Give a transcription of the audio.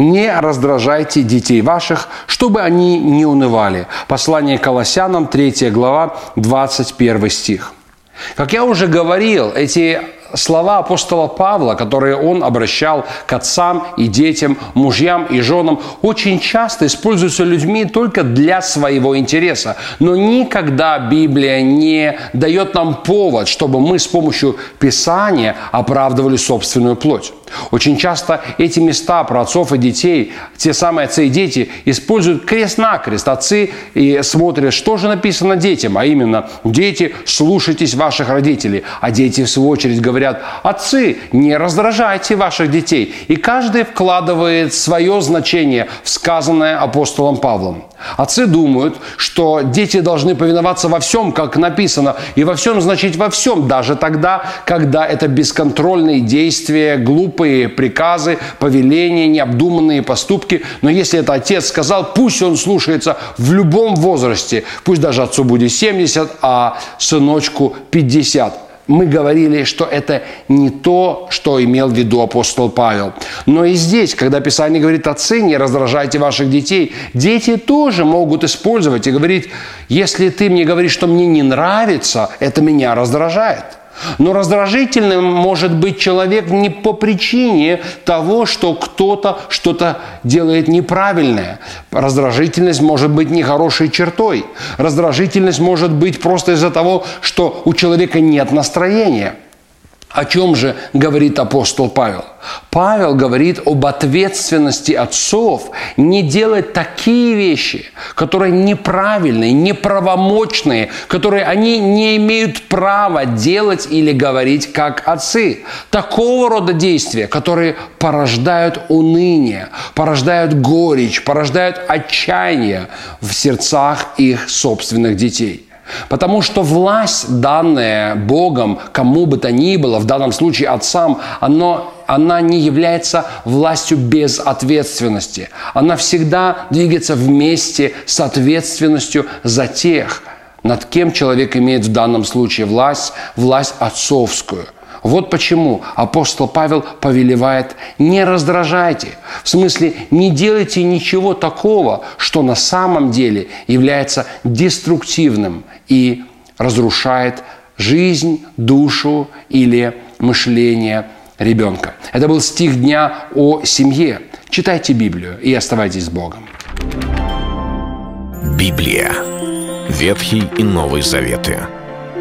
не раздражайте детей ваших, чтобы они не унывали. Послание Колоссянам, 3 глава, 21 стих. Как я уже говорил, эти слова апостола Павла, которые он обращал к отцам и детям, мужьям и женам, очень часто используются людьми только для своего интереса. Но никогда Библия не дает нам повод, чтобы мы с помощью Писания оправдывали собственную плоть. Очень часто эти места про отцов и детей, те самые отцы и дети, используют крест-накрест. Отцы и смотрят, что же написано детям, а именно, дети, слушайтесь ваших родителей. А дети, в свою очередь, говорят, отцы, не раздражайте ваших детей. И каждый вкладывает свое значение в сказанное апостолом Павлом. Отцы думают, что дети должны повиноваться во всем, как написано, и во всем значить во всем, даже тогда, когда это бесконтрольные действия, глупые приказы, повеления, необдуманные поступки. Но если это отец сказал, пусть он слушается в любом возрасте, пусть даже отцу будет 70, а сыночку 50 мы говорили, что это не то, что имел в виду апостол Павел. Но и здесь, когда Писание говорит «отцы, не раздражайте ваших детей», дети тоже могут использовать и говорить, если ты мне говоришь, что мне не нравится, это меня раздражает. Но раздражительным может быть человек не по причине того, что кто-то что-то делает неправильное. Раздражительность может быть нехорошей чертой. Раздражительность может быть просто из-за того, что у человека нет настроения – о чем же говорит апостол Павел? Павел говорит об ответственности отцов не делать такие вещи, которые неправильные, неправомочные, которые они не имеют права делать или говорить как отцы. Такого рода действия, которые порождают уныние, порождают горечь, порождают отчаяние в сердцах их собственных детей. Потому что власть, данная Богом кому бы то ни было, в данном случае отцам, оно, она не является властью без ответственности. Она всегда двигается вместе с ответственностью за тех, над кем человек имеет в данном случае власть, власть отцовскую – вот почему апостол Павел повелевает «не раздражайте». В смысле, не делайте ничего такого, что на самом деле является деструктивным и разрушает жизнь, душу или мышление ребенка. Это был стих дня о семье. Читайте Библию и оставайтесь с Богом. Библия. Ветхий и Новый Заветы.